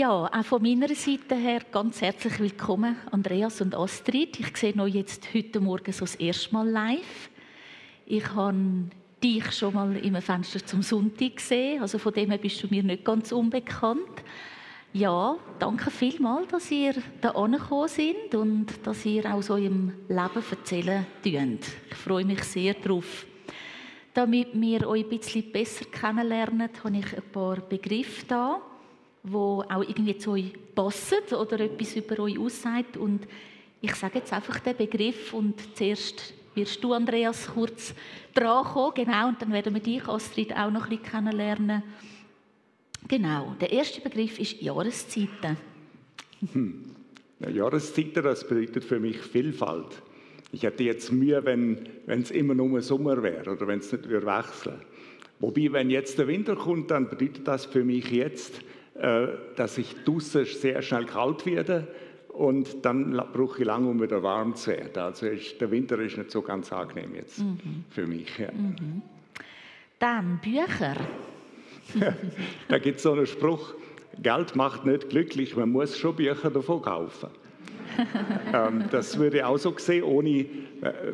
Ja, auch von meiner Seite her ganz herzlich willkommen, Andreas und Astrid. Ich sehe euch jetzt heute Morgen so das erste Mal live. Ich habe dich schon mal im Fenster zum Sonntag gesehen, also von dem her bist du mir nicht ganz unbekannt. Ja, danke vielmals, dass ihr da angekommen seid und dass ihr aus eurem Leben erzählen könnt. Ich freue mich sehr darauf. Damit wir euch ein bisschen besser kennenlernen, habe ich ein paar Begriffe da, die auch irgendwie zu euch passen oder etwas über euch aussagt. Und ich sage jetzt einfach den Begriff und zuerst wirst du, Andreas, kurz dran kommen. Genau, und dann werden wir dich, Astrid, auch noch ein bisschen kennenlernen. Genau, der erste Begriff ist Jahreszeiten. Hm. Ja, Jahreszeiten, das bedeutet für mich Vielfalt. Ich hätte jetzt Mühe, wenn es immer nur Sommer wäre oder wenn es nicht würde wechseln. Wobei, wenn jetzt der Winter kommt, dann bedeutet das für mich jetzt, dass ich draußen sehr schnell kalt werde und dann brauche ich lange, um wieder warm zu werden. Also ist, der Winter ist nicht so ganz angenehm jetzt mhm. für mich. Ja. Mhm. Dann Bücher. da gibt es so einen Spruch, Geld macht nicht glücklich, man muss schon Bücher davon kaufen. ähm, das würde ich auch so sehen, ohne, äh,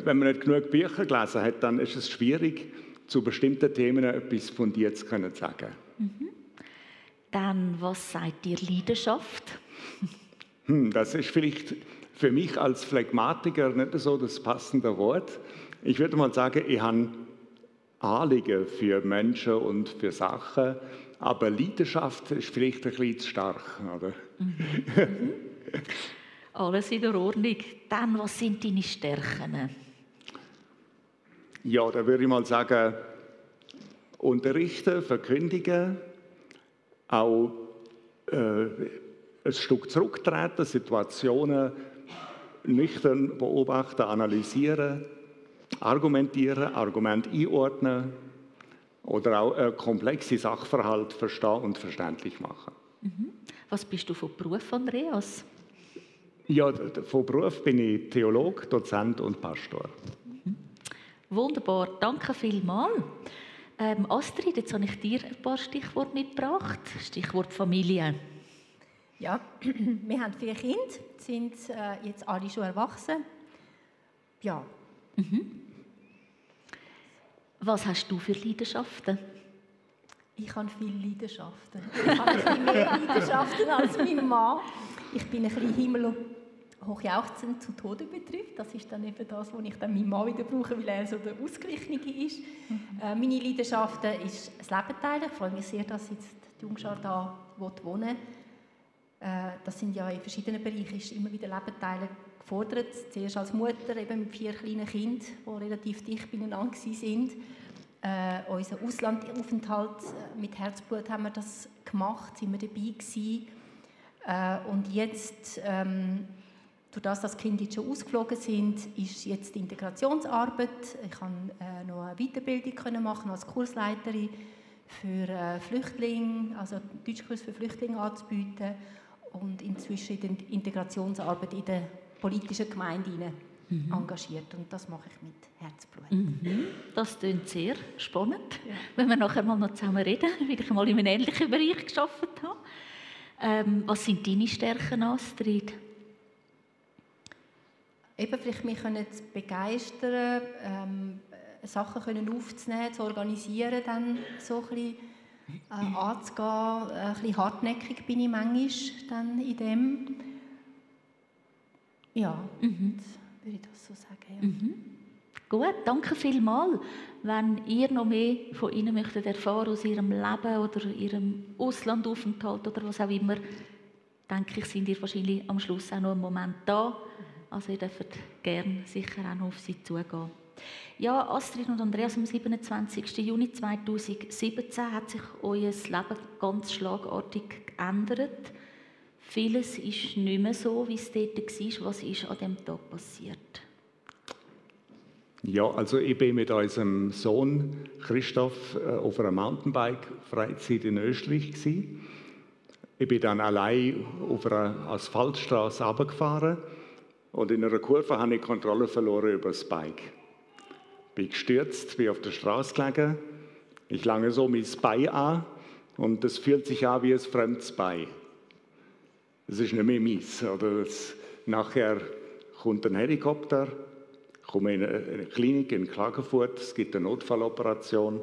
wenn man nicht genug Bücher gelesen hat, dann ist es schwierig, zu bestimmten Themen etwas fundiert zu können sagen. Mhm. Dann, was sagt dir Leidenschaft? hm, das ist vielleicht für mich als Phlegmatiker nicht so das passende Wort. Ich würde mal sagen, ich habe Anliegen für Menschen und für Sachen, aber Leidenschaft ist vielleicht ein bisschen zu stark. Oder? Mhm. Alles in der Ordnung. Dann, was sind deine Stärken? Ja, da würde ich mal sagen, unterrichten, verkündigen, auch äh, ein Stück zurücktreten, Situationen nüchtern beobachten, analysieren, argumentieren, Argument einordnen oder auch ein komplexe Sachverhalt verstehen und verständlich machen. Mhm. Was bist du von Beruf, Andreas? Ja, von Beruf bin ich Theolog, Dozent und Pastor. Mhm. Wunderbar, danke vielmals. Ähm, Astrid, jetzt habe ich dir ein paar Stichworte mitgebracht. Stichwort Familie. Ja, wir haben vier Kinder, sind äh, jetzt alle schon erwachsen. Ja. Mhm. Was hast du für Leidenschaften? Ich habe viele Leidenschaften. Ich habe mehr Leidenschaften als mein Mann. Ich bin ein bisschen Himmel hochjauchzend zu Tode betrifft. Das ist dann eben das, was ich dann meinem Mann wieder brauche, weil er so der Ausgleichende ist. Mhm. Äh, meine Leidenschaft ist das Leben teilen. Ich freue mich sehr, dass jetzt die Jungschar da wohnen. Äh, das sind ja in verschiedenen Bereichen ist immer wieder Leben teilen gefordert. Zuerst als Mutter eben mit vier kleinen Kindern, die relativ dicht beieinander sind. Äh, unser Auslandaufenthalt äh, mit Herzblut haben wir das gemacht, sind wir dabei gewesen. Äh, und jetzt, ähm, durch das, dass die Kinder jetzt schon ausgeflogen sind, ist jetzt die Integrationsarbeit. Ich kann äh, noch eine Weiterbildung können machen als Kursleiterin für äh, Flüchtlinge, also Deutschkurs für Flüchtlinge anzubieten und inzwischen in die Integrationsarbeit in der politischen Gemeinde mhm. engagiert. Und das mache ich mit Herzblut. Mhm. Das klingt sehr spannend. Ja. Wenn wir nachher mal noch zusammen reden, weil ich mal in einem ähnlichen Bereich geschafft habe. Ähm, was sind deine Stärken, Astrid? Eben vielleicht mich können zu begeistern, ähm, Sachen können aufzunehmen, zu organisieren, dann so ein bisschen äh, anzugehen. Ein bisschen hartnäckig bin ich manchmal dann in dem. Ja, mhm. würde ich das so sagen. Ja. Mhm. Gut, danke vielmals. Wenn ihr noch mehr von Ihnen möchtet erfahren aus Ihrem Leben oder Ihrem Auslandaufenthalt oder was auch immer, denke ich, sind ihr wahrscheinlich am Schluss auch noch einen Moment da. Also ihr dürft gerne sicher auch auf sie zugehen. Ja, Astrid und Andreas, am 27. Juni 2017 hat sich euer Leben ganz schlagartig geändert. Vieles ist nicht mehr so, wie es dort war. Was ist an diesem Tag passiert? Ja, also ich bin mit unserem Sohn Christoph äh, auf einer Mountainbike-Freizeit in Österreich. Ich bin dann allein auf einer Asphaltstraße runtergefahren und in einer Kurve habe ich Kontrolle verloren über das Bike bin gestürzt, bin auf der Straße gelegen. Ich lange so mein Bein an und das fühlt sich an wie ein fremdes Bein. es ist nicht mehr meins. Oder es, nachher kommt ein Helikopter, komme in eine Klinik in Klagenfurt, es gibt eine Notfalloperation.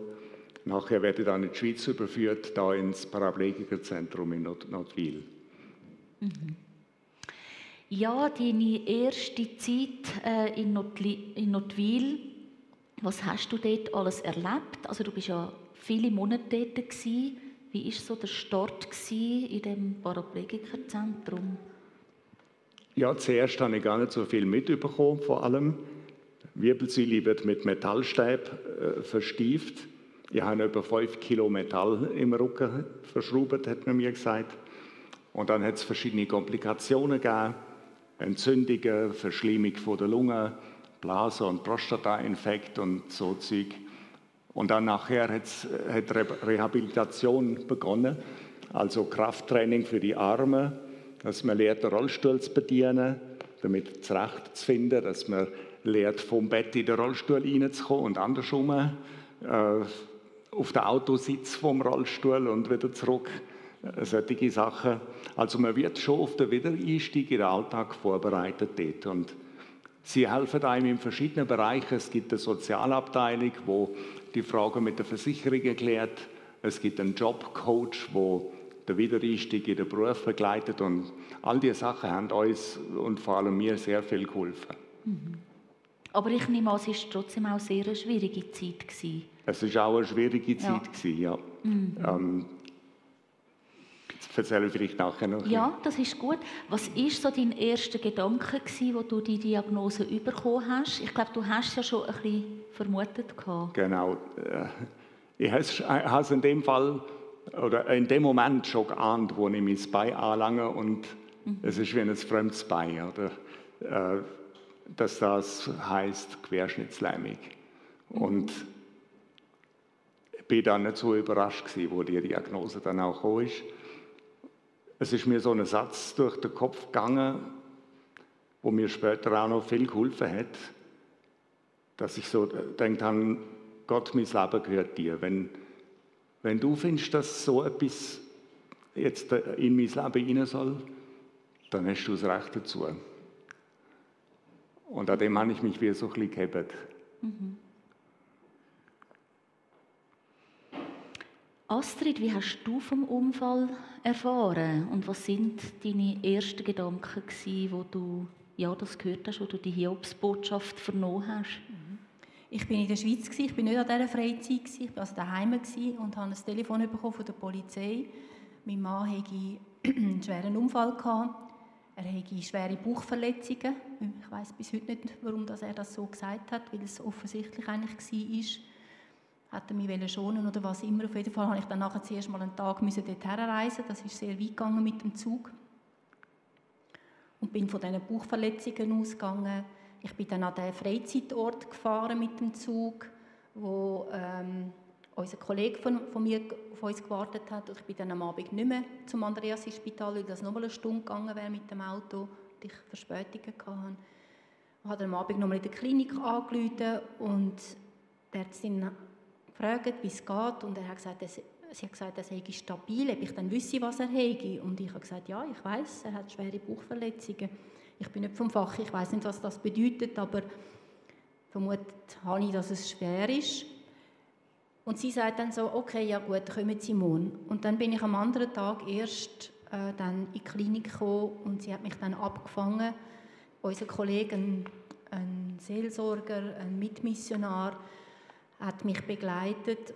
Nachher werde ich dann in die Schweiz überführt, da ins Paraplegikerzentrum in Not Notwil. Mhm. Ja, deine erste Zeit äh, in, Notli in Notwil, was hast du dort alles erlebt? Also du bist ja viele Monate dort gewesen. Wie war so der Start in dem Paraplegikerzentrum? Ja, zuerst habe ich gar nicht so viel mitbekommen, vor allem. Wirbelsäule wird mit Metallstäb äh, verstieft. Ich habe etwa 5 Kilo Metall im Rücken verschraubt, hat man mir gesagt. Und dann hat es verschiedene Komplikationen gegeben. Entzündungen, Verschlimmung von der Lunge, Blase- und Prostatainfekt und so Zeug. Und dann nachher hat Rehabilitation begonnen, also Krafttraining für die Arme, dass man lernt, den Rollstuhl zu bedienen, damit zurechtzufinden, dass man lernt, vom Bett in den Rollstuhl reinzukommen und andersrum äh, auf den Autositz vom Rollstuhl und wieder zurück. Äh, solche Sachen. Also man wird schon auf den Wiedereinstieg in den Alltag vorbereitet dort. Und sie helfen einem in verschiedenen Bereichen. Es gibt eine Sozialabteilung, wo die Fragen mit der Versicherung klärt. Es gibt einen Jobcoach, wo der Wiedereinstieg in den Beruf begleitet. Und all diese Sachen haben uns und vor allem mir sehr viel geholfen. Mhm. Aber ich nehme an, es war trotzdem auch sehr eine schwierige Zeit. Gewesen. Es war auch eine schwierige Zeit, ja. Gewesen, ja. Mhm. Ähm, das erzähle ich vielleicht nachher noch. Ja, das ist gut. Was war so dein erster Gedanke, gewesen, wo du die Diagnose bekommen hast? Ich glaube, du hast es ja schon ein bisschen vermutet. Gehabt. Genau. Äh, ich habe es in dem Fall oder in dem Moment schon geahnt, wo ich mein Bein anlange und mhm. es ist wie ein fremdes Bein. Oder, äh, dass das heißt Querschnittslähmung. Mhm. Und ich bin dann nicht so überrascht gewesen, wo die Diagnose dann auch gekommen ist. Es ist mir so ein Satz durch den Kopf gegangen, wo mir später auch noch viel geholfen hat, dass ich so denkt habe, Gott, mein Leben gehört dir. Wenn, wenn du findest, dass so etwas jetzt in mein Leben rein soll, dann hast du das Recht dazu. Und an dem habe ich mich wie so ein bisschen gehabt. Mhm. Astrid, wie hast du vom Unfall erfahren und was sind deine ersten Gedanken gewesen, wo du ja, das gehört hast, wo du die Hiobsbotschaft vernommen hast? Ich bin in der Schweiz ich bin nicht an dieser Freizeit ich war also daheim und habe ein Telefon bekommen von der Polizei. Mein Mann hatte einen schweren Unfall gehabt. Er hatte schwere Bauchverletzungen. Ich weiß bis heute nicht, warum er das so gesagt hat, weil es offensichtlich eigentlich war hat er mich schonen oder was immer. Auf jeden Fall habe ich dann nachher zuerst mal einen Tag dort herreisen. Das ist sehr weit gegangen mit dem Zug. Und bin von diesen Bauchverletzungen ausgegangen. Ich bin dann an den Freizeitort gefahren mit dem Zug, wo ähm, unser Kollege von, von, mir auf uns gewartet hat. Und ich bin dann am Abend nicht mehr zum Andreas-Spital, weil das noch mal eine Stunde gegangen wäre mit dem Auto und ich Verspätungen hatte. Ich habe am Abend noch mal in der Klinik angerufen und der Ärztin gefragt, wie es geht und er hat gesagt, dass, sie hat gesagt, er sei stabil, ob ich dann wüsste, was er hätte. Und ich habe gesagt, ja, ich weiß, er hat schwere Bauchverletzungen. Ich bin nicht vom Fach, ich weiß nicht, was das bedeutet, aber vermutet habe ich, dass es schwer ist. Und sie sagt dann so, okay, ja gut, kommen Sie morgen. Und dann bin ich am anderen Tag erst äh, dann in die Klinik gekommen und sie hat mich dann abgefangen. Unser Kollege, ein, ein Seelsorger, ein Mitmissionar, hat mich begleitet.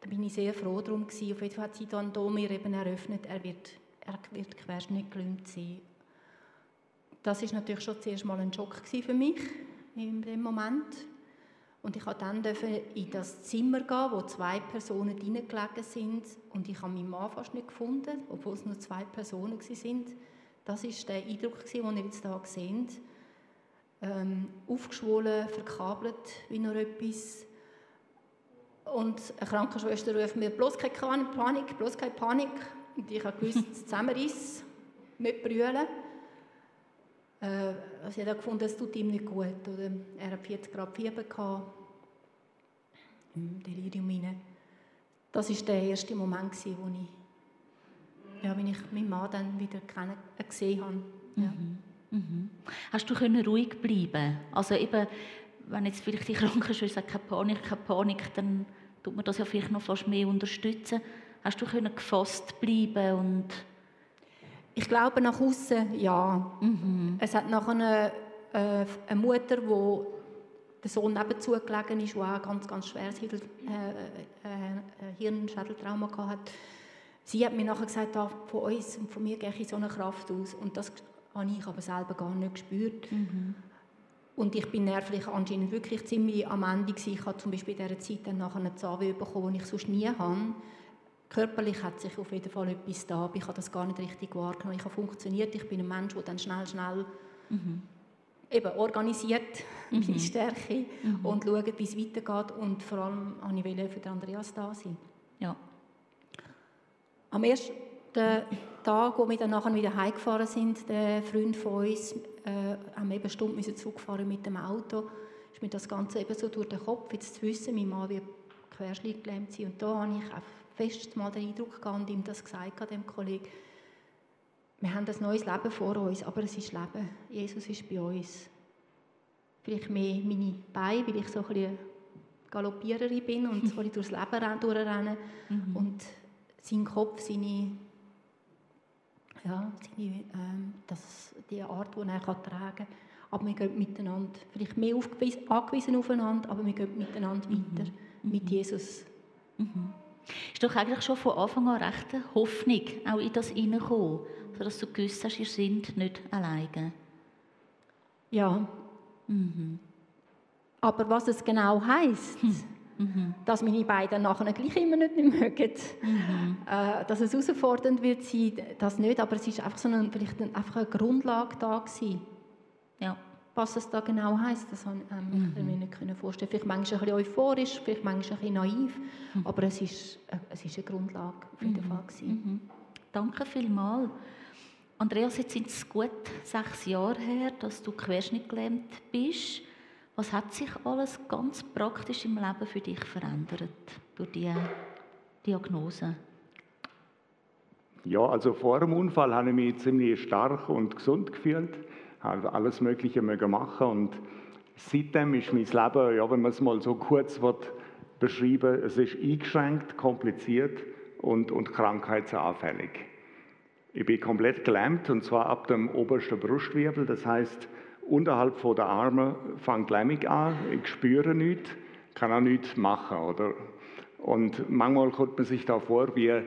Da bin ich sehr froh darum gewesen. Auf jeden Fall hat sie dann hier mir eben eröffnet, er wird, er wird querschnittgelähmt sein. Das ist natürlich schon zuerst mal ein Schock für mich in dem Moment. Und ich durfte dann in das Zimmer gehen, wo zwei Personen gelegen sind. Und ich habe meinen Mann fast nicht gefunden, obwohl es nur zwei Personen waren. Das war der Eindruck, den ihr jetzt hier seht. Ähm, aufgeschwollen, verkabelt wie noch etwas. Und eine Krankenschwester ruft mir, bloß keine Panik, bloß keine Panik. Und ich habe gewusst, zusammenriss, nicht brüllen. Äh, also ich habe gefunden, es tut ihm nicht gut. Oder er hat 40 Grad Fieber gehabt, im Delirium rein. Das war der erste Moment, wo ich ja, wenn ich meinen Mann dann wieder gesehen habe. Ja. Mhm. Mhm. Hast du können ruhig bleiben? Also eben, wenn jetzt vielleicht die Krankenschwester sagt, keine Panik, keine Panik, dann tut man das ja vielleicht noch fast mehr unterstützen. Hast du können gefasst bleiben und ich glaube nach außen ja. Mhm. Es hat nachher eine, äh, eine Mutter, die der Sohn nebenzu gelegen ist, der auch ganz, ganz schweres Hirn, äh, äh, Hirnschädeltrauma hatte. Sie hat mir nachher gesagt, ah, von uns und von mir gehe ich so eine Kraft aus. Und das habe ich aber selber gar nicht gespürt. Mhm. Und ich bin nervlich anscheinend wirklich ziemlich am Ende gewesen. Ich habe zum Beispiel in dieser Zeit dann nachher eine Zahnweh bekommen, die ich sonst nie habe. Körperlich hat sich auf jeden Fall etwas da, aber ich habe das gar nicht richtig wahrgenommen. Ich habe funktioniert, ich bin ein Mensch, der dann schnell, schnell mhm. eben organisiert mhm. meine Stärke mhm. und schaut, wie es weitergeht. Und vor allem wollte ich für Andreas da sein. Ja. Am ersten Tag, wo wir dann nachher wieder heimgefahren sind, der Freund von uns, äh, haben eben eine Stunde Zug fahren mit dem Auto, ist mir das Ganze eben so durch den Kopf, jetzt zu wissen, mein Mann wird querschnittgelähmt sein. Und da habe ich auch fest mal den Eindruck gehabt und ihm das gesagt, dem Kollegen, wir haben ein neues Leben vor uns, aber es ist Leben. Jesus ist bei uns. Vielleicht mehr meine Beine, weil ich so ein bisschen Galoppiererin bin und so durchs Leben durchrenne. Mhm. Und sein Kopf, seine, ja, seine, ähm, das, die Art, die er kann tragen kann. Aber wir gehen miteinander, vielleicht mehr angewiesen aufeinander, aber wir gehen miteinander mhm. weiter mhm. mit Jesus. Mhm. Ist doch eigentlich schon von Anfang an recht Hoffnung auch in das hineingekommen, sodass du gewusst hast, ihr seid nicht alleine. Ja. Mhm. Aber was es genau heisst, hm. Mhm. dass meine beiden nachher gleich immer nicht mehr mögen, mhm. äh, dass es herausfordernd wird sein, das nicht, aber es ist einfach so eine, vielleicht einfach eine Grundlage da gewesen. Ja. Was es da genau heisst, das konnte ähm, ich mhm. mir nicht vorstellen. Vielleicht manchmal ein bisschen euphorisch, vielleicht manchmal ein bisschen naiv, mhm. aber es ist, äh, es ist eine Grundlage auf jeden mhm. Fall. Mhm. Danke vielmals. Andreas, jetzt sind es gut sechs Jahre her, dass du querschnittgelähmt bist. Was hat sich alles ganz praktisch im Leben für dich verändert durch diese Diagnose? Ja, also vor dem Unfall habe ich mich ziemlich stark und gesund gefühlt habe alles Mögliche machen und seitdem ist mein Leben, ja, wenn man es mal so kurz wird beschreiben, es ist eingeschränkt, kompliziert und, und krankheitsanfällig. Ich bin komplett gelähmt und zwar ab dem obersten Brustwirbel, das heißt unterhalb von der Arme fängt Lähmung an, ich spüre nichts, kann auch nichts machen. Oder? Und manchmal kommt man sich da vor, wie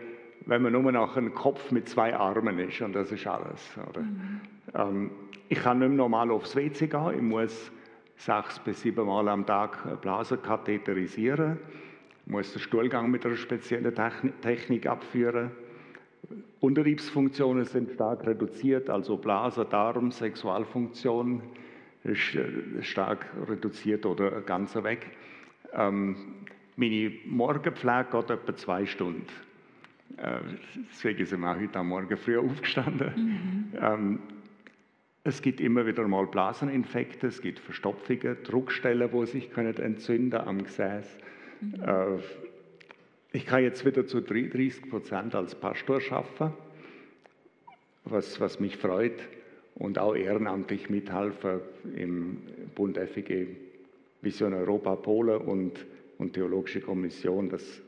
wenn man nur noch ein Kopf mit zwei Armen ist und das ist alles. Mhm. Ähm, ich kann nicht mehr normal aufs WC gehen. Ich muss sechs bis sieben Mal am Tag Blasen katheterisieren. Ich muss den Stuhlgang mit einer speziellen Technik abführen. Unterliebsfunktionen sind stark reduziert, also Blase, Darm, Sexualfunktion ist äh, stark reduziert oder ganz weg. Ähm, meine Morgenpflege geht etwa zwei Stunden. Äh, deswegen sind wir heute am Morgen früh aufgestanden. Mhm. Ähm, es gibt immer wieder mal Blaseninfekte, es gibt Verstopfungen, Druckstellen, wo sich können entzünden am Gesäß. Mhm. Äh, ich kann jetzt wieder zu 30 Prozent als Pastor arbeiten, was, was mich freut und auch ehrenamtlich mithelfen im Bund FEG Vision Europa Polen und, und Theologische Kommission. Das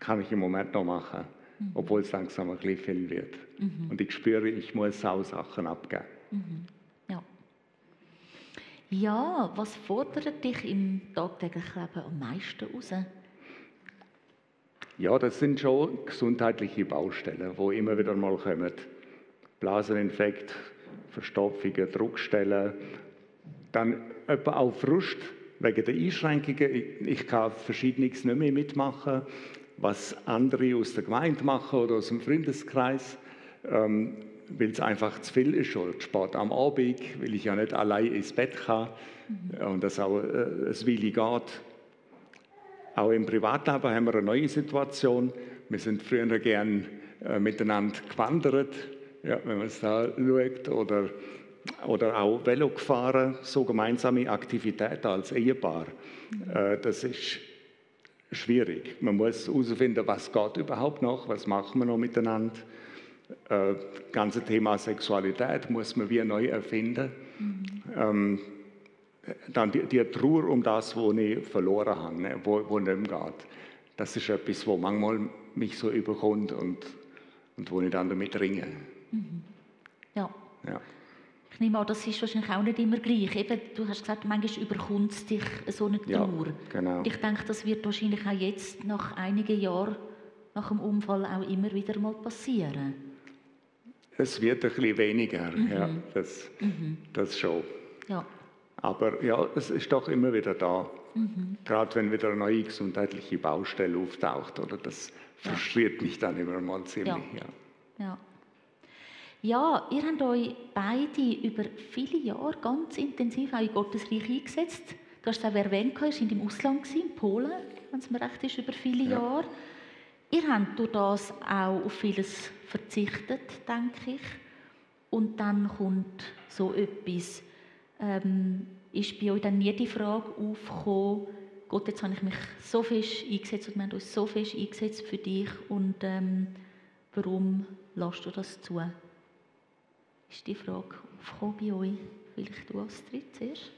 kann ich im Moment noch machen, mhm. obwohl es langsam ein bisschen viel wird. Mhm. Und ich spüre, ich muss auch Sachen abgeben. Mhm. Ja. ja, was fordert dich im tagtäglichen Leben am meisten raus? Ja, das sind schon gesundheitliche Baustellen, wo immer wieder mal kommen. Blaseninfekt, Verstopfungen, Druckstellen, dann etwa auch Frust wegen der Einschränkungen. Ich kann verschiedenes nicht mehr mitmachen, was andere aus der Gemeinde machen oder aus dem Freundeskreis. Ähm, weil es einfach zu viel ist oder spät am Abend, weil ich ja nicht allein ins Bett kann mhm. und das auch äh, ein Weile geht. Auch im Privatleben haben wir eine neue Situation. Wir sind früher gern äh, miteinander gewandert, ja, wenn man es da schaut, oder, oder auch Velo gefahren, so gemeinsame Aktivitäten als Ehepaar. Äh, das ist schwierig. Man muss herausfinden, was geht überhaupt noch, was machen wir noch miteinander. Äh, das ganze Thema Sexualität muss man wie neu erfinden. Mhm. Ähm, dann die, die Trauer um das, was ich verloren habe, ne, wo, wo nicht mehr geht. Das ist etwas, wo manchmal mich so überkommt und, und wo ich dann damit ringe. Mhm. Ja. ja. Ich nehme an, das ist wahrscheinlich auch nicht immer gleich. Eben, du hast gesagt, manchmal überkommt es dich so eine Trauer. Ja, genau. Ich denke, das wird wahrscheinlich auch jetzt, nach einigen Jahren, nach dem Unfall, auch immer wieder mal passieren. Es wird ein bisschen weniger, mhm. ja, das, mhm. das schon. Ja. Aber ja, es ist doch immer wieder da. Mhm. Gerade wenn wieder eine neue gesundheitliche Baustelle auftaucht, oder das frustriert mich dann immer mal ziemlich. Ja. ja. Ja, ihr habt euch beide über viele Jahre ganz intensiv auch in Gottes Reich eingesetzt. Du hast es auch erwähnt, ihr seid im Ausland, in Polen, wenn es mir recht ist, über viele ja. Jahre. Ihr habt durch das auch auf vieles verzichtet, denke ich. Und dann kommt so etwas. Ähm, ist bei euch dann nie die Frage aufgekommen, Gott, jetzt habe ich mich so fest eingesetzt und wir haben uns so fest eingesetzt für dich und ähm, warum lässt du das zu? Ist die Frage aufgekommen bei euch? Vielleicht du, Astrid, zuerst?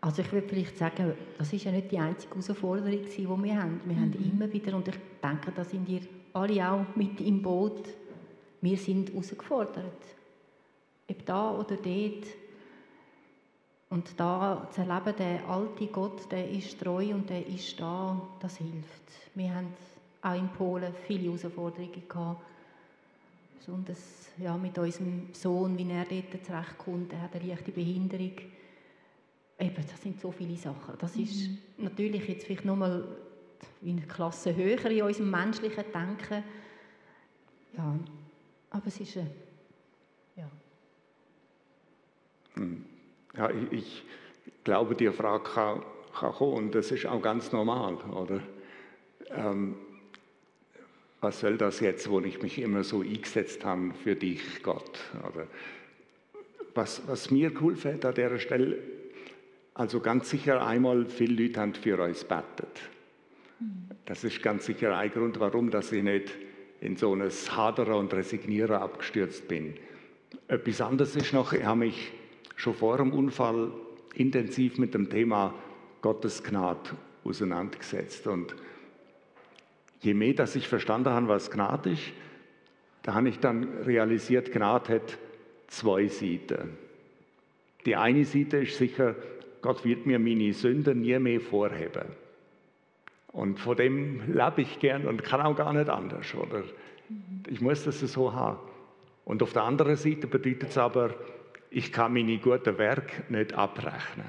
Also ich würde vielleicht sagen, das ist ja nicht die einzige Herausforderung, die wir haben. Wir mhm. haben immer wieder, und ich denke, da sind ihr alle auch mit im Boot, wir sind herausgefordert. Ob da oder dort. Und da zu erleben, der alte Gott, der ist treu und der ist da, das hilft. Wir haben auch in Polen viele Herausforderungen gehabt. Besonders ja, mit unserem Sohn, wie er dort zurechtkommt. Er hat eine leichte Behinderung. Eben, das sind so viele Sachen. Das mhm. ist natürlich jetzt vielleicht nochmal eine Klasse höher in unserem menschlichen Denken. Ja, aber es ist ein, ja. Hm. Ja, ich, glaube, die Frage kann, kann kommen das ist auch ganz normal, oder? Ähm, was soll das jetzt, wo ich mich immer so eingesetzt habe für dich, Gott? Oder was, was mir cool fällt an der Stelle, also ganz sicher einmal, viele Leute haben für uns betet. Das ist ganz sicher ein Grund, warum dass ich nicht in so ein Hadern und Resignieren abgestürzt bin. Etwas anderes ist noch, ich habe mich schon vor dem Unfall intensiv mit dem Thema Gottes Gnade auseinandergesetzt. Und je mehr, dass ich verstanden habe, was Gnade ist, da habe ich dann realisiert, Gnade hat zwei Seiten. Die eine Seite ist sicher, Gott wird mir meine Sünden nie mehr vorheben. Und von dem lebe ich gern und kann auch gar nicht anders. Oder? Ich muss das so haben. Und auf der anderen Seite bedeutet es aber, ich kann meine guten Werke nicht abrechnen.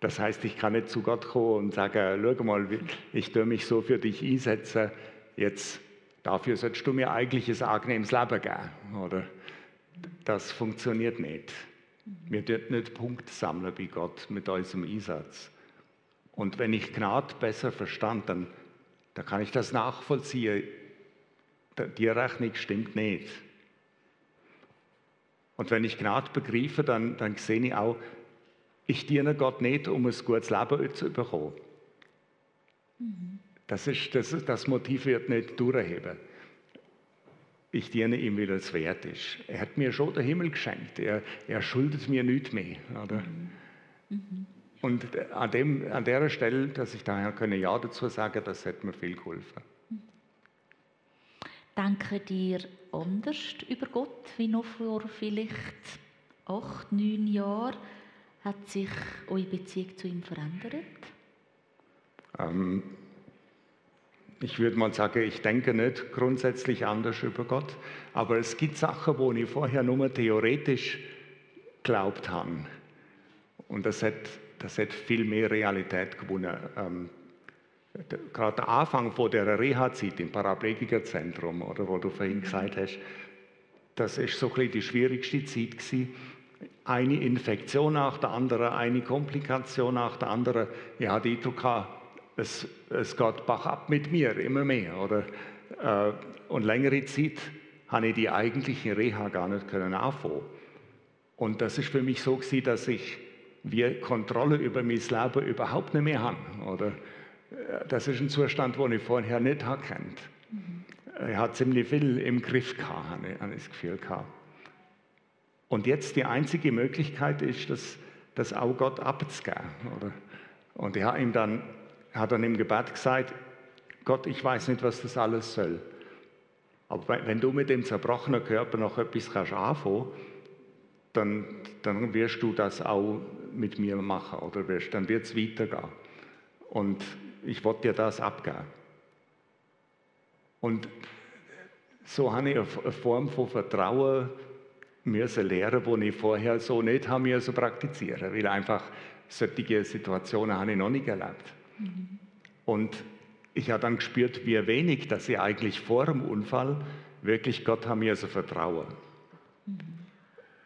Das heißt, ich kann nicht zu Gott kommen und sagen, schau mal, ich tue mich so für dich einsetzen, jetzt dafür solltest du mir eigentlich ein angenehmes Leben geben. Oder? Das funktioniert nicht. Wir dürfen nicht Punkte sammeln bei Gott mit unserem Einsatz. Und wenn ich Gnade besser verstand, dann, dann kann ich das nachvollziehen. Die Rechnung stimmt nicht. Und wenn ich Gnade begreife, dann, dann sehe ich auch, ich diene Gott nicht, um ein gutes Leben zu bekommen. Mhm. Das, ist, das, das Motiv wird nicht durchheben. Ich diene ihm, weil es wert ist. Er hat mir schon den Himmel geschenkt. Er, er schuldet mir nichts mehr. Oder? Mhm. Mhm. Und an, dem, an der Stelle, dass ich daher können Ja dazu sagen, das hat mir viel geholfen. Denken dir anders über Gott wie noch vor vielleicht acht, neun Jahren? Hat sich eure Beziehung zu ihm verändert? Ähm, ich würde mal sagen, ich denke nicht grundsätzlich anders über Gott, aber es gibt Sachen, wo ich vorher nur theoretisch glaubt habe. Und das hat, das hat viel mehr Realität gewonnen. Ähm, gerade der Anfang von der Reha-Zeit im Paraplegikerzentrum, oder wo du vorhin gesagt hast, das ist so ein die schwierigste Zeit gewesen. Eine Infektion nach der anderen, eine Komplikation nach der anderen. Ich hatte den Eindruck, es, es geht bach ab mit mir, immer mehr. Oder? Äh, und längere Zeit habe ich die eigentliche Reha gar nicht können anfangen. Und das ist für mich so gewesen, dass ich wie Kontrolle über mein Leben überhaupt nicht mehr habe. Oder? Das ist ein Zustand, den ich vorher nicht kennt. Mhm. er hat ziemlich viel im Griff gehabt, habe ich das Gefühl gehabt. Und jetzt die einzige Möglichkeit ist, das, das auch Gott abzugeben. Oder? Und er hat ihm dann, hat dann im Gebet gesagt, Gott, ich weiß nicht, was das alles soll. Aber wenn du mit dem zerbrochenen Körper noch etwas kannst anfangen, dann, dann wirst du das auch mit mir machen oder wirst, dann wird es weitergehen. Und ich wollte dir das abgeben. Und so habe ich eine Form von Vertrauen müssen lernen, die ich vorher so nicht habe müssen praktizieren, weil einfach solche Situationen habe ich noch nicht erlebt. Mhm. Und ich habe dann gespürt, wie wenig, dass ich eigentlich vor dem Unfall wirklich Gott habe mir so vertrauen. Mhm.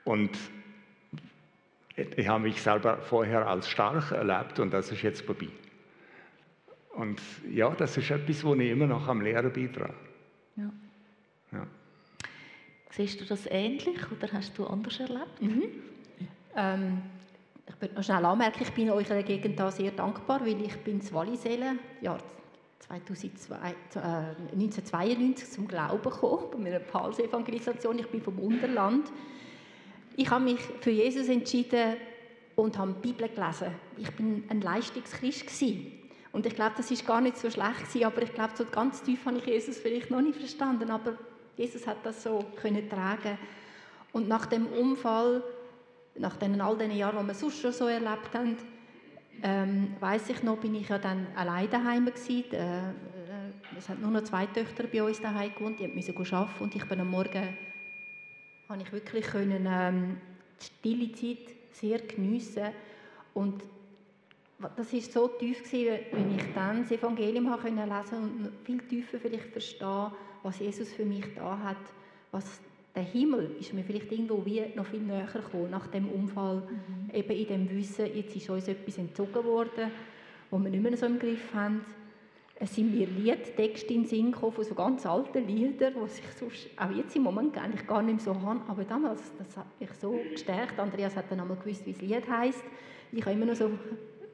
Und ich habe mich selber vorher als stark erlebt und das ist jetzt vorbei. Und ja, das ist etwas, wo ich immer noch am Lehren beitrage. Ja. ja. Siehst du das ähnlich oder hast du anders erlebt? Mhm. Ähm, ich würde noch schnell anmerken, ich bin in eurer Gegend da sehr dankbar, weil ich bin in Wallisellen, Jahr 2002, äh, 1992 zum Glauben gekommen, bei meiner Palsevangelisation. Ich bin vom Unterland. Ich habe mich für Jesus entschieden und habe die Bibel gelesen. Ich bin ein Leistungschrist gewesen. Und ich glaube, das ist gar nicht so schlecht gewesen, aber ich glaube, so ganz tief habe ich Jesus vielleicht noch nicht verstanden, aber Jesus hat das so können tragen. Und nach dem Unfall, nach den all den Jahren, die wir sonst schon so erlebt haben, ähm, weiß ich noch, bin ich ja dann allein daheim gewesen. Äh, äh, es hat nur noch zwei Töchter bei uns daheim gewohnt, die mussten arbeiten und ich bin am Morgen, habe ich wirklich können, ähm, die stille Zeit sehr geniessen und das ist so tief gewesen, wenn ich dann das Evangelium habe können lesen und viel tiefer vielleicht verstehen, was Jesus für mich da hat, was der Himmel ist mir vielleicht irgendwo wie noch viel näher gekommen nach dem Unfall, mhm. eben in dem Wissen, jetzt ist uns etwas entzogen worden, wo wir nicht mehr so im Griff haben. Es sind mir Liedtexte in den Sinn gekommen von so ganz alten Liedern, die ich sonst auch jetzt im Moment eigentlich gar nicht mehr so habe. Aber damals, das hat mich so gestärkt. Andreas hat dann einmal gewusst, wie das Lied heisst. Ich habe immer noch so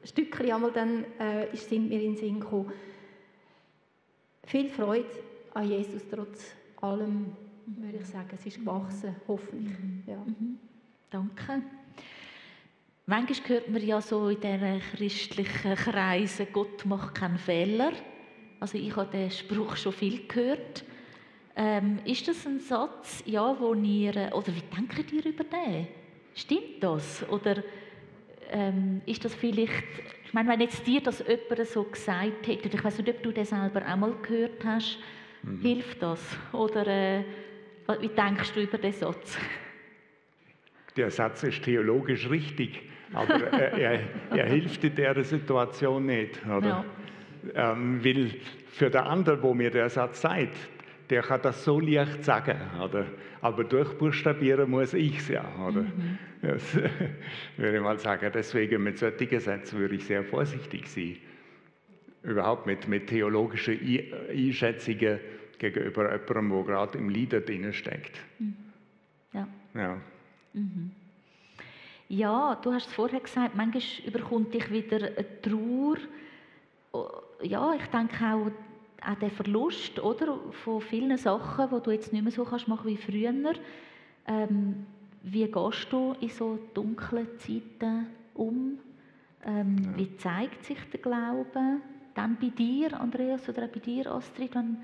Stückchen einmal dann äh, sind mir in den Sinn gekommen. Viel Freude an Jesus trotz allem, würde ich sagen. Es ist gewachsen, hoffentlich. Mhm. Ja. Mhm. Danke. Manchmal hört man ja so in diesen christlichen Kreisen, Gott macht keinen Fehler. Also ich habe den Spruch schon viel gehört. Ähm, ist das ein Satz, ja, wo ihr, oder wie denkt ihr über den? Stimmt das? Oder ähm, ist das vielleicht, ich meine, wenn jetzt dir das jemand so gesagt hätte, ich weiß nicht, ob du das selber auch mal gehört hast, mhm. hilft das? Oder äh, wie denkst du über den Satz? Der Satz ist theologisch richtig, aber er, er, er, hilft in der Situation nicht. Oder? Ja. Ähm, weil für den anderen, wo mir der Satz sagt, der kann das so leicht sagen, oder? aber durchbuchstabieren muss ich es ja. Oder? Mhm. Das würde ich mal sagen. Deswegen mit solchen Sätzen würde ich sehr vorsichtig sein. Überhaupt mit, mit theologischen Einschätzungen gegenüber jemandem, der gerade im Lieder drin steckt. Mhm. Ja. Ja. Mhm. ja, du hast es vorher gesagt, manchmal überkommt dich wieder eine Trauer. Ja, ich denke auch, auch der Verlust oder, von vielen Sachen, die du jetzt nicht mehr so kannst machen wie früher. Ähm, wie gehst du in so dunklen Zeiten um? Ähm, ja. Wie zeigt sich der Glaube dann bei dir, Andreas, oder auch bei dir, Astrid, wenn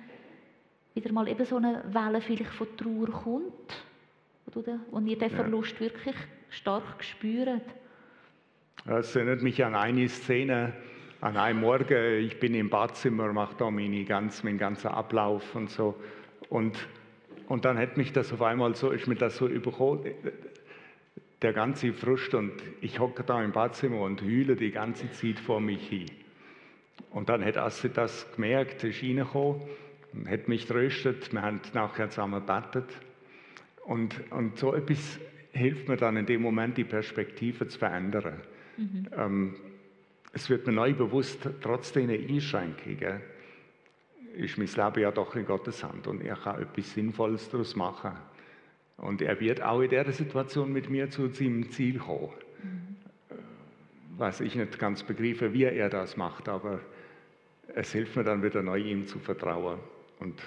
wieder mal eben so eine Welle vielleicht von Trauer kommt, wo, du, wo ihr den Verlust ja. wirklich stark spürt? Es erinnert mich an eine Szene, an einem Morgen, ich bin im Badzimmer, mache da meine ganz, meinen ganzen Ablauf und so. Und, und dann hat mich das auf einmal so, ist mir das so überholt, der ganze Frust und ich hocke da im Badzimmer und hühle die ganze Zeit vor mich hin. Und dann hat Astrid das gemerkt, ist reingekommen, hat mich tröstet, wir haben nachher zusammen gebetet. Und, und so etwas hilft mir dann in dem Moment, die Perspektive zu verändern. Mhm. Ähm, es wird mir neu bewusst, trotz dieser Einschränkungen ist mein Leben ja doch in Gottes Hand und er kann etwas Sinnvolles daraus machen. Und er wird auch in dieser Situation mit mir zu seinem Ziel kommen. Mhm. Was ich nicht ganz begreife, wie er das macht, aber es hilft mir dann wieder neu, ihm zu vertrauen. Und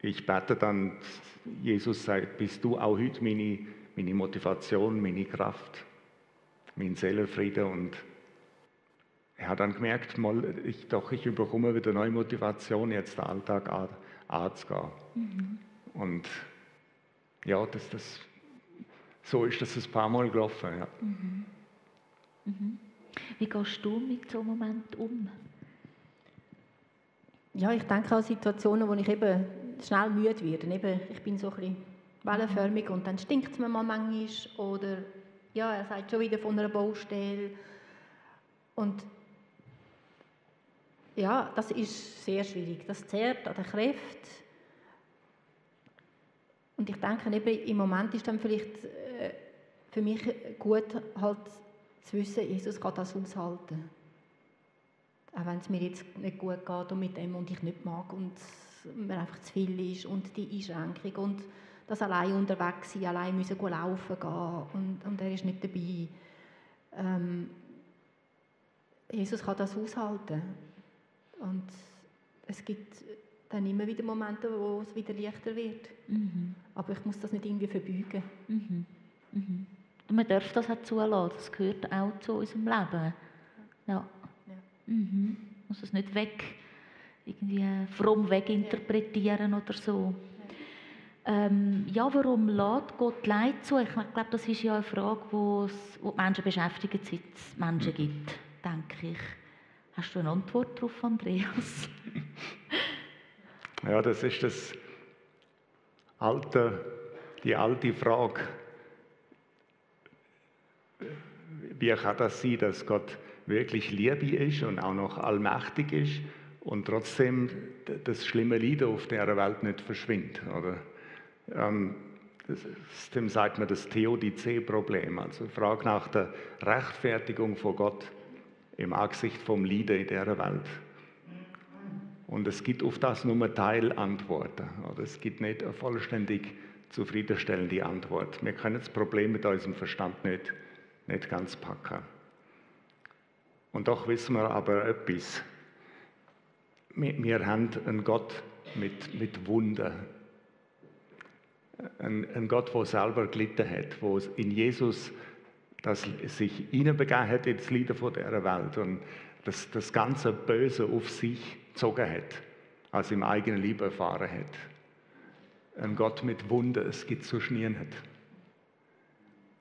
ich bete dann, Jesus sagt, bist du auch heute meine, meine Motivation, meine Kraft, mein Seelenfrieden und er hat dann gemerkt, mal, ich, doch, ich überkomme wieder neue Motivation, jetzt den Alltag an, anzugehen. Mhm. Und ja, das, das, so ist das ein paar Mal gelaufen. Ja. Mhm. Mhm. Wie gehst du mit so einem Moment um? Ja, ich denke an Situationen, wo ich eben schnell müde werde. Eben, ich bin so ein bisschen wellenförmig und dann stinkt es mir mal manchmal. Oder ja, er sagt schon wieder von einer Baustelle. Und ja, das ist sehr schwierig. Das zehrt an den Kräften. Und ich denke, eben, im Moment ist dann vielleicht äh, für mich gut, halt zu wissen, Jesus kann das aushalten. Auch wenn es mir jetzt nicht gut geht und mit dem und ich nicht mag und mir einfach zu viel ist und die Einschränkung und das allein unterwegs sein, allein müssen laufen gehen und, und er ist nicht dabei. Ähm, Jesus kann das aushalten. Und es gibt dann immer wieder Momente, wo es wieder leichter wird. Mhm. Aber ich muss das nicht irgendwie verbeugen. Mhm. Mhm. Und man darf das auch zulassen, das gehört auch zu unserem Leben. Ja. ja. Mhm. Muss es nicht weg, irgendwie fromm weginterpretieren ja. oder so. Ja. Ähm, ja, warum lädt Gott Leid zu? Ich glaube, das ist ja eine Frage, wo die Menschen beschäftigt, seit es Menschen gibt, denke ich. Hast du eine Antwort darauf, Andreas? ja, das ist das alte, die alte Frage. Wie kann das sein, dass Gott wirklich Liebe ist und auch noch allmächtig ist und trotzdem das schlimme Leid auf der Welt nicht verschwindet? Oder? Ähm, dem sagt man das Theodizee-Problem, also die Frage nach der Rechtfertigung von Gott im Angesicht vom Leiden in dieser Welt. Und es gibt auf das nur Teilantworten. Oder es gibt nicht eine vollständig zufriedenstellende Antwort. Wir können das Problem mit unserem Verstand nicht, nicht ganz packen. Und doch wissen wir aber etwas. Wir, wir haben einen Gott mit, mit Wunden. Ein, ein Gott, der selber gelitten hat, wo in Jesus das sich hineinbegeben hat ins Leiden von dieser Welt und das, das ganze Böse auf sich gezogen hat, als im eigenen Leben erfahren hat. Ein Gott mit Wunden, es gibt so nie hat.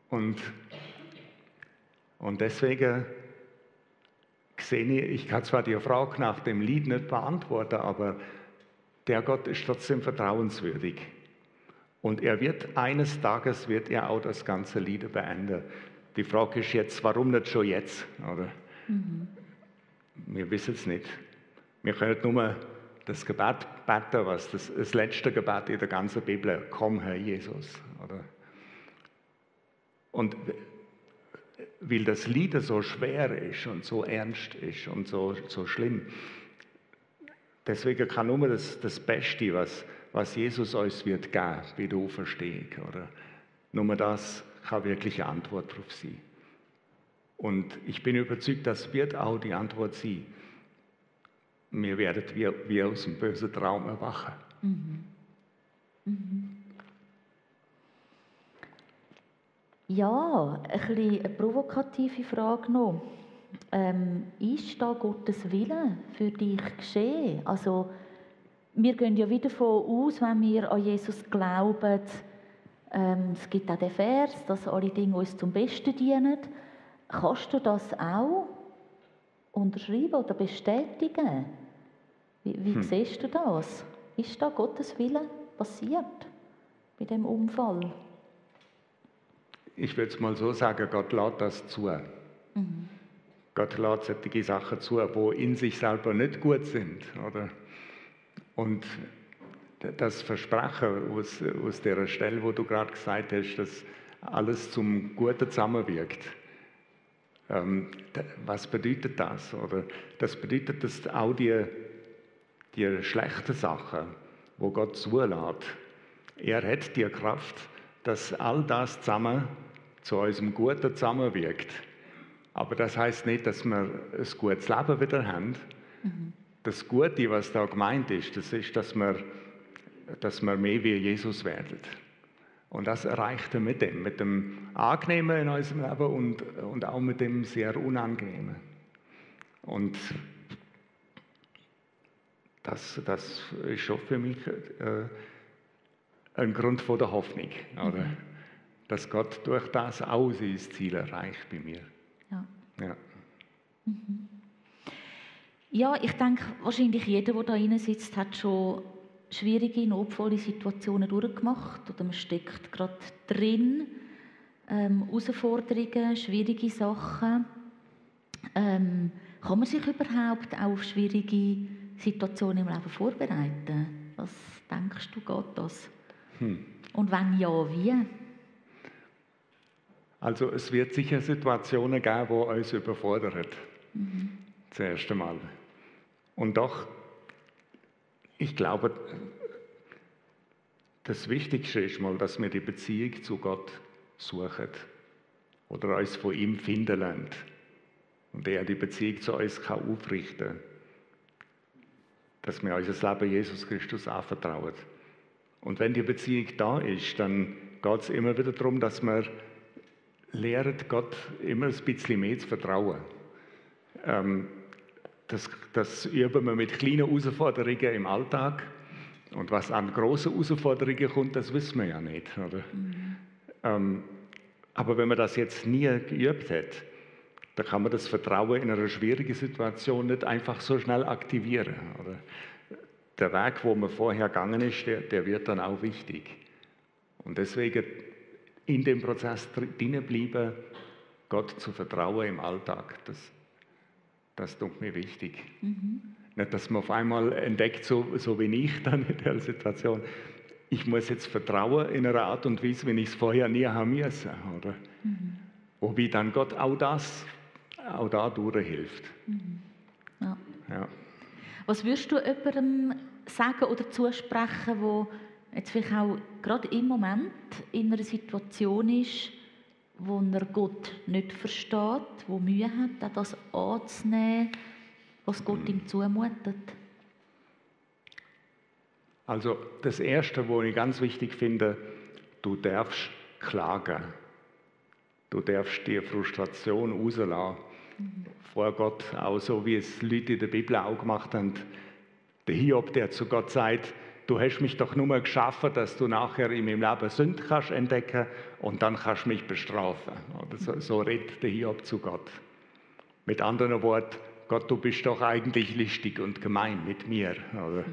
Und, und deswegen sehe ich, ich kann zwar die Frage nach dem Lied nicht beantworten, aber der Gott ist trotzdem vertrauenswürdig. Und er wird eines Tages wird er auch das ganze Lied beenden. Die Frage ist jetzt, warum nicht schon jetzt? Oder? Mhm. Wir wissen es nicht. Wir können nur das Gebet beten, was das, das letzte Gebet in der ganzen Bibel, komm Herr Jesus. Oder? Und weil das Lied so schwer ist und so ernst ist und so, so schlimm, deswegen kann nur das, das Beste, was, was Jesus uns wird geben, bei der Auferstehung, oder? Nur das kann wirklich eine Antwort darauf sein. Und ich bin überzeugt, das wird auch die Antwort sein. Wir werden wie, wie aus dem bösen Traum erwachen. Mhm. Mhm. Ja, ein eine provokative Frage noch. Ähm, ist da Gottes Wille für dich geschehen? Also, wir gehen ja wieder davon aus, wenn wir an Jesus glauben, ähm, es gibt auch den Vers, dass alle Dinge uns zum Besten dienen. Kannst du das auch unterschreiben oder bestätigen? Wie, wie hm. siehst du das? Ist da Gottes Wille passiert bei dem Unfall? Ich würde es mal so sagen, Gott lädt das zu. Mhm. Gott lädt solche Sachen zu, die in sich selber nicht gut sind. Oder? Und das Versprechen aus, aus der Stelle, wo du gerade gesagt hast, dass alles zum Guten zusammenwirkt. Ähm, was bedeutet das? Oder das bedeutet, dass auch die, die schlechten Sachen, wo Gott zulässt, er hat die Kraft, dass all das zusammen zu unserem Guten zusammenwirkt. Aber das heißt nicht, dass wir ein gutes Leben wieder haben. Mhm. Das Gute, was da gemeint ist, das ist, dass wir dass wir mehr wie Jesus werden. Und das erreicht er mit dem, mit dem Angenehmen in unserem Leben und, und auch mit dem sehr Unangenehmen. Und das, das ist schon für mich äh, ein Grund von der Hoffnung, oder? Mhm. dass Gott durch das auch sein Ziel erreicht bei mir. Ja. Ja, mhm. ja ich denke, wahrscheinlich jeder, der da rein sitzt, hat schon schwierige, notvolle Situationen durchgemacht oder man steckt gerade drin. Ähm, Herausforderungen, schwierige Sachen. Ähm, kann man sich überhaupt auch auf schwierige Situationen im Leben vorbereiten? Was denkst du, geht das? Hm. Und wenn ja, wie? Also es wird sicher Situationen geben, die uns überfordern. Mhm. Zuerst einmal. Und doch, ich glaube, das Wichtigste ist mal, dass wir die Beziehung zu Gott suchen oder uns von ihm finden lernen. Und er die Beziehung zu uns kann aufrichten. Dass wir unser Leben Jesus Christus anvertrauen. Und wenn die Beziehung da ist, dann geht es immer wieder darum, dass wir lernen, Gott immer ein bisschen mehr zu vertrauen. Ähm, das, das üben wir mit kleinen Herausforderungen im Alltag. Und was an großen Herausforderungen kommt, das wissen wir ja nicht. Mhm. Ähm, aber wenn man das jetzt nie geübt hat, dann kann man das Vertrauen in einer schwierigen Situation nicht einfach so schnell aktivieren. Oder? der Weg, wo man vorher gegangen ist, der, der wird dann auch wichtig. Und deswegen in dem Prozess drinnen bleiben, Gott zu vertrauen im Alltag, das, das tut mir wichtig. Mhm. Nicht, dass man auf einmal entdeckt, so, so wie ich dann in der Situation, ich muss jetzt vertrauen in einer Art und Weise, wie ich es vorher nie haben müssen. Oder? Mhm. Wobei dann Gott auch das, auch da durchhilft. Mhm. Ja. ja. Was würdest du jemandem sagen oder zusprechen, wo jetzt vielleicht auch gerade im Moment in einer Situation ist, wo er Gott nicht versteht, wo Mühe hat, auch das anzunehmen, was Gott ihm zumutet? Also das Erste, was ich ganz wichtig finde, du darfst klagen. Du darfst die Frustration rauslassen mhm. vor Gott, auch so wie es Leute in der Bibel auch gemacht haben. Der Hiob, der zu Gott sagt, du hast mich doch nur geschaffen, dass du nachher in meinem Leben Sünde kannst entdecken und dann kannst du mich bestrafen. Oder so, so redet der Hiob zu Gott. Mit anderen Worten, Gott, du bist doch eigentlich listig und gemein mit mir. Oder?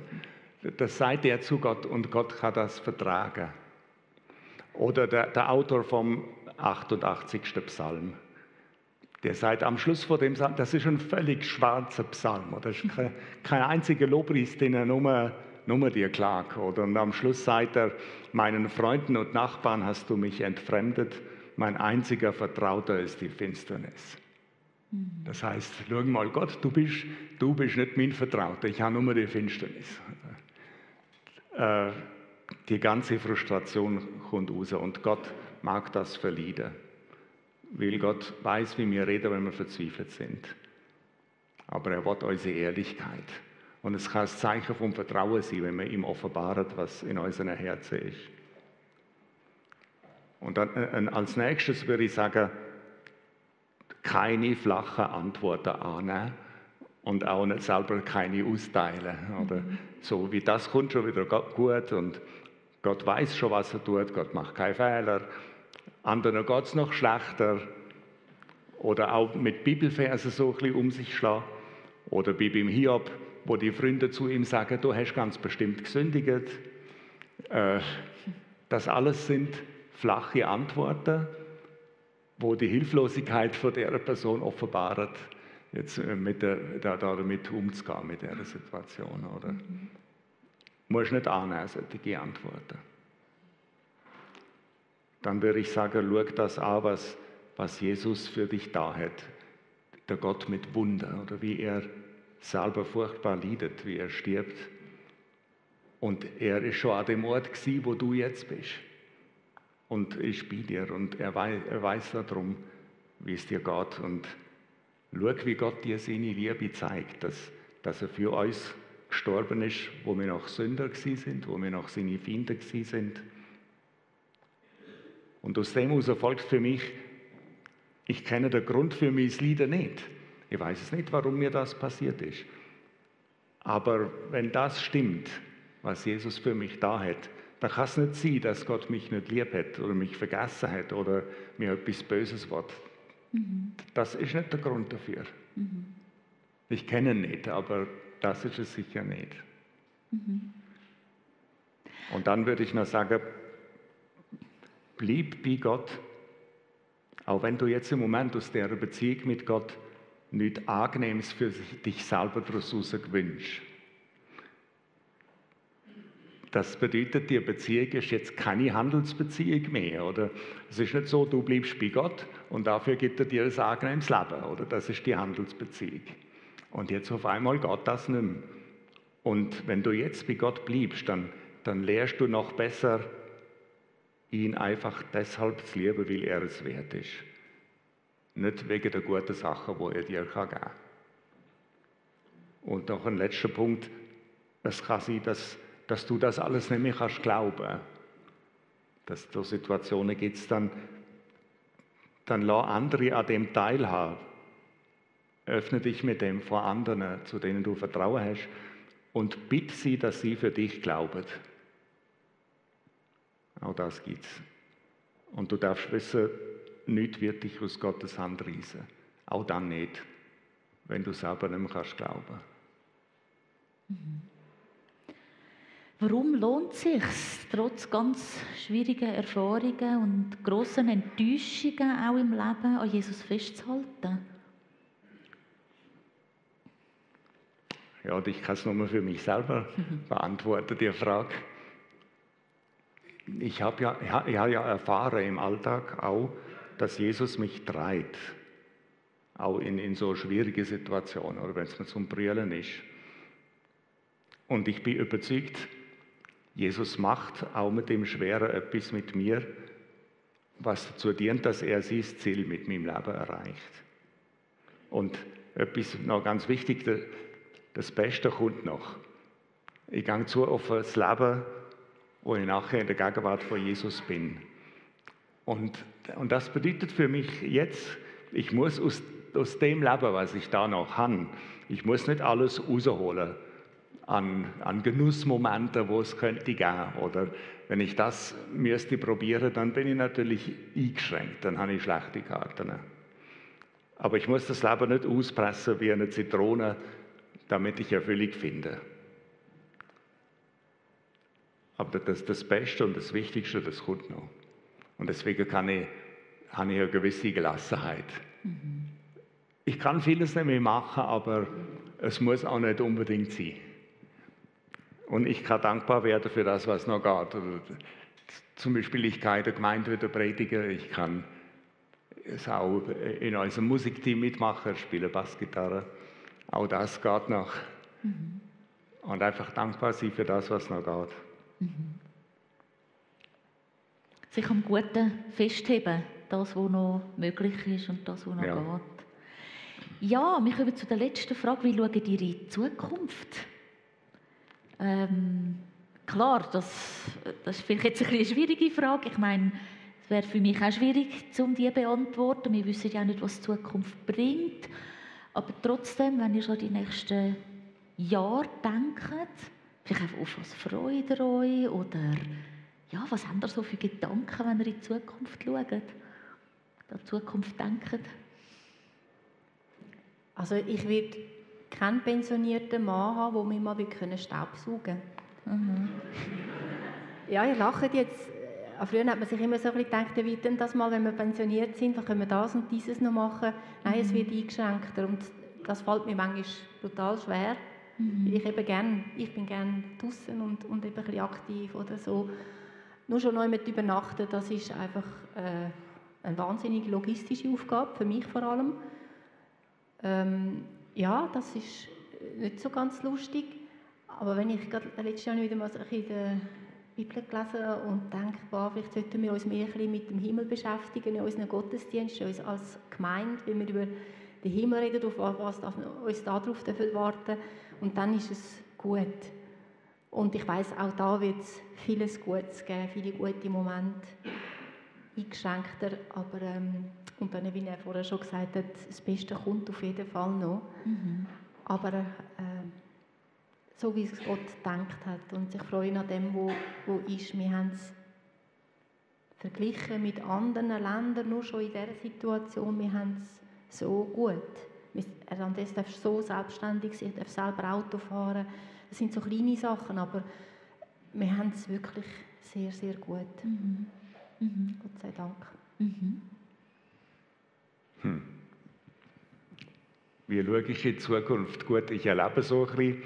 Das sagt er zu Gott und Gott kann das vertragen. Oder der, der Autor vom 88. Psalm. Der sagt am Schluss vor dem Psalm, das ist ein völlig schwarzer Psalm. Das ist kein, kein einziger Lobpreis, den er nur, nur dir klagt. Oder? Und am Schluss sagt er, meinen Freunden und Nachbarn hast du mich entfremdet, mein einziger Vertrauter ist die Finsternis. Mhm. Das heißt, schau mal, Gott, du bist, du bist nicht mein Vertrauter, ich habe nur die Finsternis. Äh, die ganze Frustration kommt raus und Gott mag das verlieren weil Gott weiß, wie wir reden, wenn wir verzweifelt sind. Aber er will unsere Ehrlichkeit. Und es kann ein Zeichen vom Vertrauen sein, wenn wir ihm offenbaren, was in unseren Herzen ist. Und dann äh, als nächstes würde ich sagen, keine flachen Antworten annehmen und auch nicht selber keine austeilen. Oder mhm. so wie das kommt schon wieder gut und Gott weiß schon, was er tut, Gott macht keine Fehler anderen geht es noch schlechter. Oder auch mit Bibelversen so ein bisschen um sich schlagen. Oder wie beim Hiob, wo die Freunde zu ihm sagen, du hast ganz bestimmt gesündigt. Äh, das alles sind flache Antworten, wo die Hilflosigkeit von der Person offenbart, jetzt äh, mit der, damit umzugehen, mit der Situation. Oder? Mhm. Du musst nicht annehmen, solche Antworten dann würde ich sagen, schau das an, was, was Jesus für dich da hat. Der Gott mit Wunder oder wie er selber furchtbar leidet, wie er stirbt. Und er ist schon an dem Ort gewesen, wo du jetzt bist. Und ist bei dir und er weiß, er weiß darum, wie es dir geht. Und schau, wie Gott dir seine Liebe zeigt, dass, dass er für uns gestorben ist, wo wir noch Sünder sind, wo wir noch seine Feinde sind. Und aus dem heraus folgt für mich, ich kenne den Grund für mein Leiden nicht. Ich weiß es nicht, warum mir das passiert ist. Aber wenn das stimmt, was Jesus für mich da hat, dann kann es nicht sein, dass Gott mich nicht lieb hat oder mich vergessen hat oder mir etwas Böses wird. Mhm. Das ist nicht der Grund dafür. Mhm. Ich kenne ihn nicht, aber das ist es sicher nicht. Mhm. Und dann würde ich noch sagen, blieb bei Gott, auch wenn du jetzt im Moment aus der Beziehung mit Gott nichts Angenehmes für dich selber daraus gewünscht. Das bedeutet, die Beziehung ist jetzt keine Handelsbeziehung mehr, oder? Es ist nicht so, du bleibst bei Gott und dafür gibt er dir ein angenehmes Leben, oder? Das ist die Handelsbeziehung. Und jetzt auf einmal geht das nicht mehr. Und wenn du jetzt bei Gott bleibst, dann, dann lernst du noch besser, ihn einfach deshalb zu lieben, weil er es wert ist. Nicht wegen der guten Sachen, die er dir geben kann. Und noch ein letzter Punkt. Es kann sein, dass, dass du das alles nicht mehr kannst glauben Dass es Situationen gibt, dann, dann lass andere an dem teilhaben. Öffne dich mit dem vor anderen, zu denen du Vertrauen hast, und bitte sie, dass sie für dich glauben. Auch das gibt's. Und du darfst wissen, nichts wird dich aus Gottes Hand reissen. Auch dann nicht, wenn du selber nicht mehr kannst glauben. Mhm. Warum lohnt es sich trotz ganz schwierigen Erfahrungen und großen Enttäuschungen auch im Leben an Jesus festzuhalten? Ja, ich kann es nur für mich selber beantworten, die Frage. Ich habe ja, ich habe ja erfahren im Alltag auch, dass Jesus mich treibt. Auch in, in so schwierige Situationen oder wenn es mir zum Brüllen ist. Und ich bin überzeugt, Jesus macht auch mit dem Schweren etwas mit mir, was dazu dient, dass er sein Ziel mit meinem Leben erreicht. Und etwas noch ganz wichtig, das Beste kommt noch. Ich gehe zu auf das Leben, wo ich nachher in der Gegenwart von Jesus bin. Und, und das bedeutet für mich jetzt, ich muss aus, aus dem Leben, was ich da noch habe, ich muss nicht alles rausholen an, an Genussmomenten, wo es könnte gehen. Oder wenn ich das müsste probieren, dann bin ich natürlich eingeschränkt, dann habe ich schlechte Karten. Aber ich muss das Leben nicht auspressen wie eine Zitrone, damit ich Erfüllung finde. Aber das, das Beste und das Wichtigste, das kommt noch. Und deswegen kann ich, habe ich eine gewisse Gelassenheit. Mhm. Ich kann vieles nicht mehr machen, aber es muss auch nicht unbedingt sein. Und ich kann dankbar werden für das, was noch geht. Zum Beispiel, ich kann in der Gemeinde wieder predigen, ich kann es auch in unserem Musikteam mitmachen, spiele Bassgitarre. Auch das geht noch. Mhm. Und einfach dankbar sein für das, was noch geht. Mhm. Sich am Guten festheben, das, was noch möglich ist und das, was noch ja. geht. Ja, wir kommen zu der letzten Frage. Wie schauen ihr in die Zukunft? Ähm, klar, das, das ist vielleicht jetzt eine schwierige Frage. Ich meine, es wäre für mich auch schwierig, um die zu beantworten. Wir wissen ja nicht, was die Zukunft bringt. Aber trotzdem, wenn ihr schon die nächsten Jahre denkt, vielleicht auf was freut ihr euch oder ja, was habt ihr so für Gedanken, wenn ihr in die Zukunft schaut, an die Zukunft denkt? Also ich will keinen pensionierten Mann haben, der mir mal Staubsaugen können. Mhm. Ja, ihr lacht jetzt. Äh, früher hat man sich immer so ein bisschen gedacht, wie denn das mal, wenn wir pensioniert sind, dann können wir das und dieses noch machen. Nein, mhm. es wird eingeschränkter und das fällt mir manchmal total schwer. Mhm. Ich, eben gern, ich bin gerne draußen und, und eben ein bisschen aktiv oder so. Nur schon noch mit übernachten, das ist einfach äh, eine wahnsinnige logistische Aufgabe, für mich vor allem. Ähm, ja, das ist nicht so ganz lustig. Aber wenn ich gerade letztes Jahr wieder mal in der Bibel gelesen und denke, boah, vielleicht sollten wir uns mehr mit dem Himmel beschäftigen in unseren Gottesdiensten, uns als Gemeinde, wenn wir über den Himmel reden, auf was uns darauf warten Und dann ist es gut. Und ich weiß auch da wird es vieles Gutes geben, viele gute Momente, eingeschränkter, aber ähm, und dann, wie er vorher schon gesagt hat, das Beste kommt auf jeden Fall noch. Mhm. Aber äh, so wie es Gott gedacht hat. Und ich freue mich an dem, wo, wo ist. Wir haben es verglichen mit anderen Ländern, nur schon in dieser Situation, wir haben es so gut. Er darf so selbstständig sein, er darf selber Auto fahren. Das sind so kleine Sachen, aber wir haben es wirklich sehr, sehr gut. Mhm. Mhm. Gott sei Dank. Mhm. Hm. Wie schaue ich in die Zukunft? Gut, ich erlebe so ein bisschen,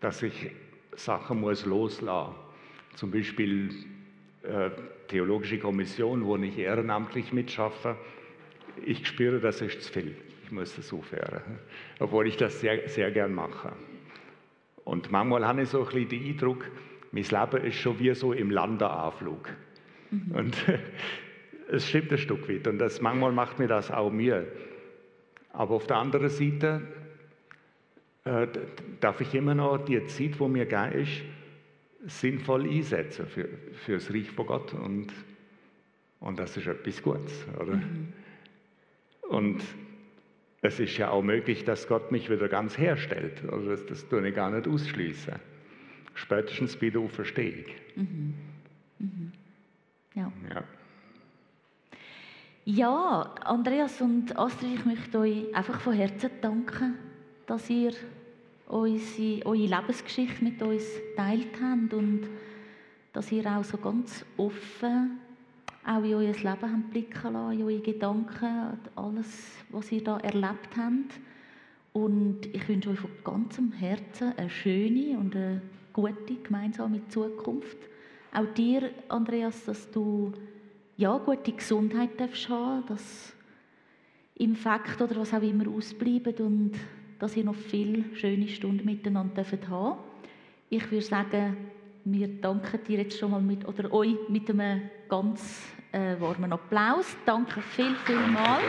dass ich Sachen muss loslassen muss. Zum Beispiel äh, Theologische Kommission, wo ich ehrenamtlich mitschaffe. Ich spüre, das ist zu viel. Ich muss das aufhören. Obwohl ich das sehr, sehr gern mache. Und manchmal habe ich so ein bisschen den Eindruck, mein Leben ist schon wie so im Landeanflug. Mhm. Und es stimmt ein Stück weit. Und das, manchmal macht mir das auch Mühe. Aber auf der anderen Seite äh, darf ich immer noch die Zeit, wo mir gegeben ist, sinnvoll einsetzen für, für das Reich von Gott. Und, und das ist etwas Gutes. Oder? Mhm. Und es ist ja auch möglich, dass Gott mich wieder ganz herstellt. Also das, das tue ich gar nicht ausschließen. Spätestens bei der Auferstehung. Mhm. Mhm. Ja. ja. Ja, Andreas und Astrid, ich möchte euch einfach von Herzen danken, dass ihr unsere, eure Lebensgeschichte mit uns teilt habt und dass ihr auch so ganz offen auch in euer Leben habt blicken lassen, in eure Gedanken, alles, was ihr da erlebt habt. Und ich wünsche euch von ganzem Herzen eine schöne und eine gute gemeinsame Zukunft. Auch dir, Andreas, dass du ja, gute Gesundheit darfst haben, dass Infekte oder was auch immer ausbleiben und dass ihr noch viele schöne Stunden miteinander haben. Ich würde sagen, wir danken dir jetzt schon mal mit, oder euch mit einem ganz äh, warmen Applaus. Danke viel, viel mal.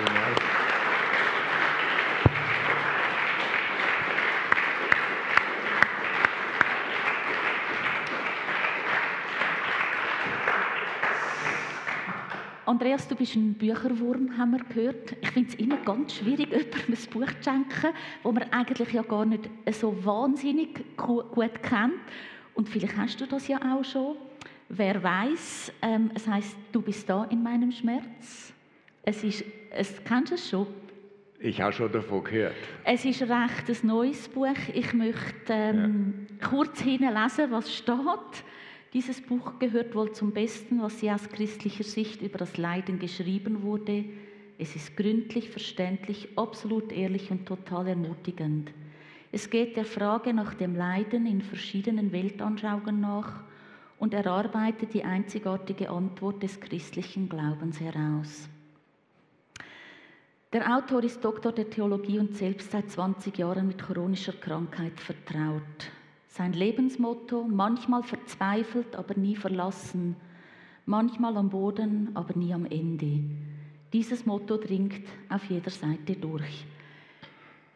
Andreas, du bist ein Bücherwurm, haben wir gehört. Ich finde es immer ganz schwierig, jemandem ein Buch zu schenken, das man eigentlich ja gar nicht so wahnsinnig gut kennt. Und vielleicht hast du das ja auch schon. Wer weiß, ähm, es heißt, du bist da in meinem Schmerz. Es ist, es, kennst du es schon? Ich habe schon davon gehört. Es ist recht ein neues Buch. Ich möchte ähm, ja. kurz hinlesen, was steht. Dieses Buch gehört wohl zum Besten, was je aus christlicher Sicht über das Leiden geschrieben wurde. Es ist gründlich, verständlich, absolut ehrlich und total ermutigend. Es geht der Frage nach dem Leiden in verschiedenen Weltanschauungen nach und erarbeitet die einzigartige Antwort des christlichen Glaubens heraus. Der Autor ist Doktor der Theologie und selbst seit 20 Jahren mit chronischer Krankheit vertraut. Sein Lebensmotto, manchmal verzweifelt, aber nie verlassen, manchmal am Boden, aber nie am Ende. Dieses Motto dringt auf jeder Seite durch.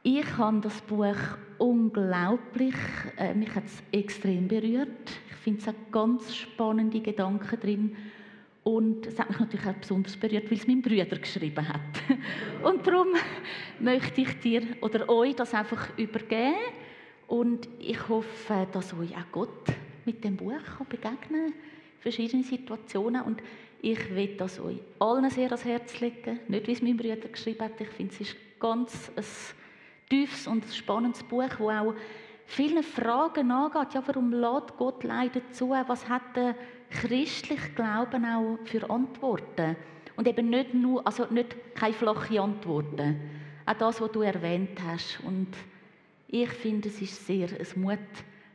Ich habe das Buch unglaublich, äh, mich hat es extrem berührt. Ich finde es hat ganz spannende Gedanken drin. Und es hat mich natürlich auch besonders berührt, weil es mein Bruder geschrieben hat. Und darum möchte ich dir oder euch das einfach übergeben und ich hoffe, dass euch auch Gott mit dem Buch begegnen kann, verschiedene Situationen. Und ich will das euch allen sehr ans Herz legen. Nicht, wie es mein Bruder geschrieben hat. Ich finde, es ist ganz ein tiefes und spannendes Buch, wo auch vielen Fragen angeht. Ja, warum lädt Gott Leiden zu? Was hat der christliche Glauben auch für Antworten? Und eben nicht nur, also nicht keine flache Antworten. Auch das, was du erwähnt hast. Und ich finde, es ist sehr ein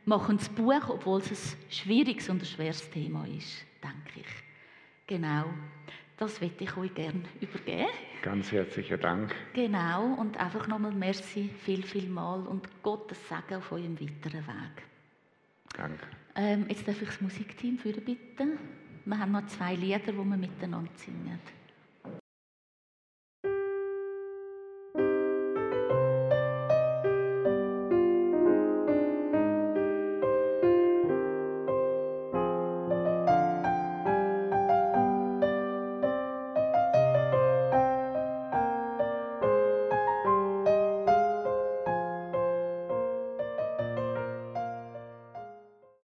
mutmachendes Buch, obwohl es ein schwieriges und ein schweres Thema ist, denke ich. Genau. Das möchte ich euch gerne übergeben. Ganz herzlichen Dank. Genau, und einfach nochmal merci viel, viel mal und Gottes Segen auf eurem weiteren Weg. Danke. Ähm, jetzt darf ich das Musikteam führen, bitte. Wir haben noch zwei Lieder, die wir miteinander singen.